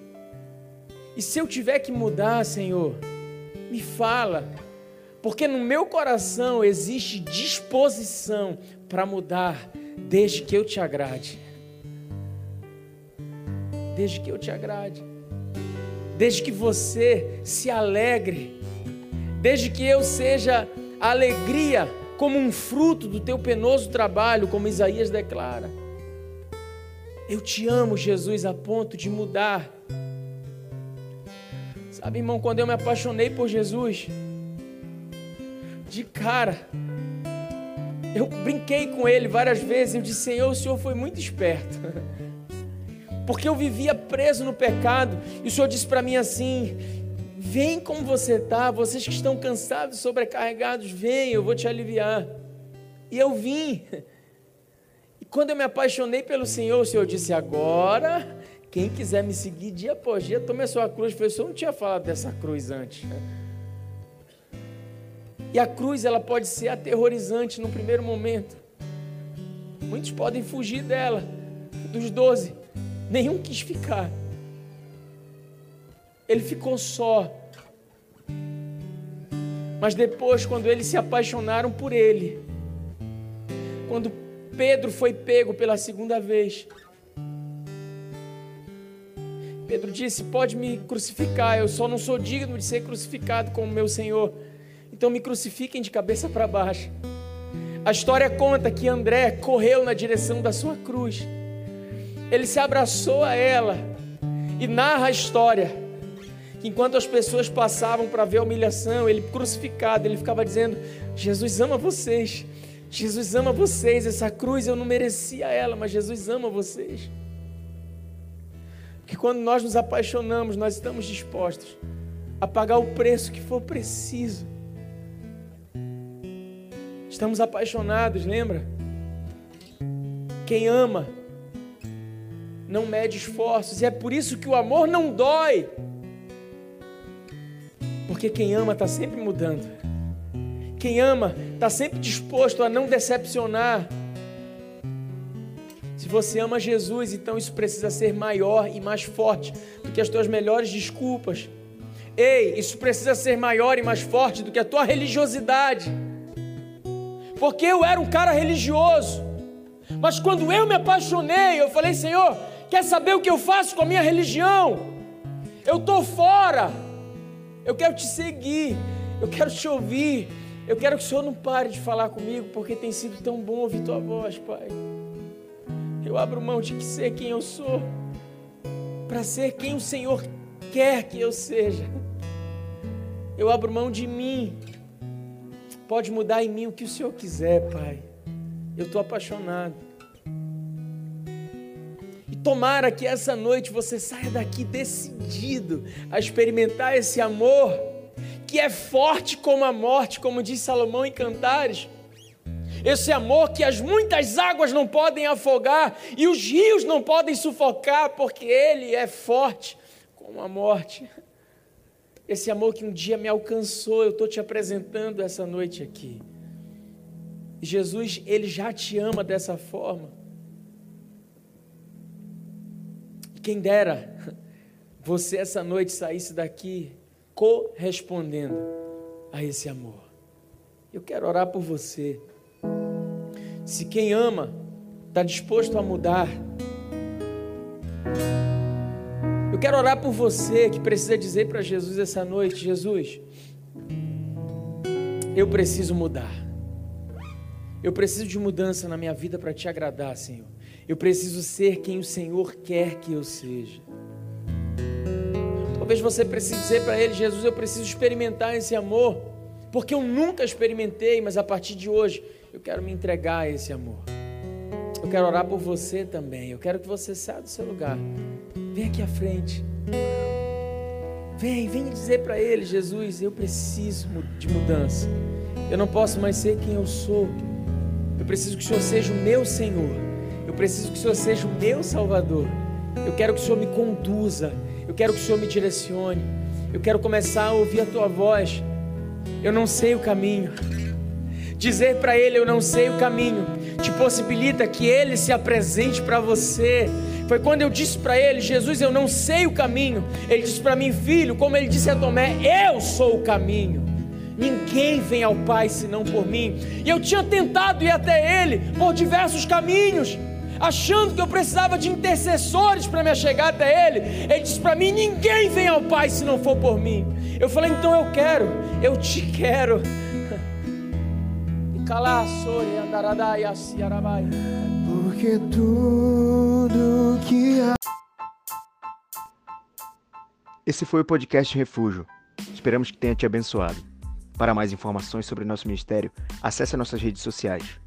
E se eu tiver que mudar, Senhor, me fala. Porque no meu coração existe disposição para mudar, desde que eu te agrade. Desde que eu te agrade. Desde que você se alegre. Desde que eu seja alegria como um fruto do teu penoso trabalho, como Isaías declara. Eu te amo, Jesus, a ponto de mudar. Sabe, irmão, quando eu me apaixonei por Jesus, de cara, eu brinquei com ele várias vezes. Eu disse: Senhor, o Senhor foi muito esperto. Porque eu vivia preso no pecado. E o Senhor disse para mim assim: Vem como você está. Vocês que estão cansados, sobrecarregados, vem, eu vou te aliviar. E eu vim. E quando eu me apaixonei pelo Senhor, o Senhor disse: Agora, quem quiser me seguir dia após dia, tome a sua cruz. Eu não tinha falado dessa cruz antes. E a cruz ela pode ser aterrorizante no primeiro momento. Muitos podem fugir dela. Dos doze, nenhum quis ficar. Ele ficou só. Mas depois, quando eles se apaixonaram por ele, quando Pedro foi pego pela segunda vez, Pedro disse: Pode me crucificar, eu só não sou digno de ser crucificado como meu Senhor. Então me crucifiquem de cabeça para baixo. A história conta que André correu na direção da sua cruz. Ele se abraçou a ela e narra a história que enquanto as pessoas passavam para ver a humilhação, ele crucificado, ele ficava dizendo: Jesus ama vocês. Jesus ama vocês. Essa cruz eu não merecia ela, mas Jesus ama vocês. Porque quando nós nos apaixonamos, nós estamos dispostos a pagar o preço que for preciso Estamos apaixonados, lembra? Quem ama não mede esforços, e é por isso que o amor não dói. Porque quem ama está sempre mudando. Quem ama está sempre disposto a não decepcionar. Se você ama Jesus, então isso precisa ser maior e mais forte do que as tuas melhores desculpas. Ei, isso precisa ser maior e mais forte do que a tua religiosidade porque eu era um cara religioso. Mas quando eu me apaixonei, eu falei: Senhor, quer saber o que eu faço com a minha religião? Eu estou fora. Eu quero te seguir. Eu quero te ouvir. Eu quero que o Senhor não pare de falar comigo, porque tem sido tão bom ouvir tua voz, Pai. Eu abro mão de ser quem eu sou, para ser quem o Senhor quer que eu seja. Eu abro mão de mim Pode mudar em mim o que o Senhor quiser, Pai. Eu estou apaixonado. Tomara que essa noite você saia daqui decidido a experimentar esse amor que é forte como a morte, como diz Salomão em Cantares. Esse amor que as muitas águas não podem afogar e os rios não podem sufocar, porque ele é forte como a morte. Esse amor que um dia me alcançou, eu estou te apresentando essa noite aqui. Jesus, Ele já te ama dessa forma. Quem dera você essa noite saísse daqui correspondendo a esse amor. Eu quero orar por você. Se quem ama está disposto a mudar, quero orar por você que precisa dizer para Jesus essa noite: Jesus, eu preciso mudar. Eu preciso de mudança na minha vida para te agradar, Senhor. Eu preciso ser quem o Senhor quer que eu seja. Talvez você precise dizer para Ele: Jesus, eu preciso experimentar esse amor, porque eu nunca experimentei, mas a partir de hoje eu quero me entregar a esse amor. Eu quero orar por você também. Eu quero que você saia do seu lugar Vem aqui à frente. Vem, vem dizer para ele, Jesus, eu preciso de mudança. Eu não posso mais ser quem eu sou. Eu preciso que o Senhor seja o meu Senhor. Eu preciso que o Senhor seja o meu Salvador. Eu quero que o Senhor me conduza. Eu quero que o Senhor me direcione. Eu quero começar a ouvir a tua voz. Eu não sei o caminho. Dizer para ele eu não sei o caminho te possibilita que ele se apresente para você foi quando eu disse para ele: Jesus, eu não sei o caminho. Ele disse para mim, filho, como ele disse a Tomé: Eu sou o caminho. Ninguém vem ao Pai senão por mim. E eu tinha tentado ir até Ele por diversos caminhos, achando que eu precisava de intercessores para me chegar até Ele. Ele disse para mim: Ninguém vem ao Pai se não for por mim. Eu falei: Então eu quero, eu te quero. Porque tudo que há. Esse foi o podcast Refúgio. Esperamos que tenha te abençoado. Para mais informações sobre nosso ministério, acesse nossas redes sociais.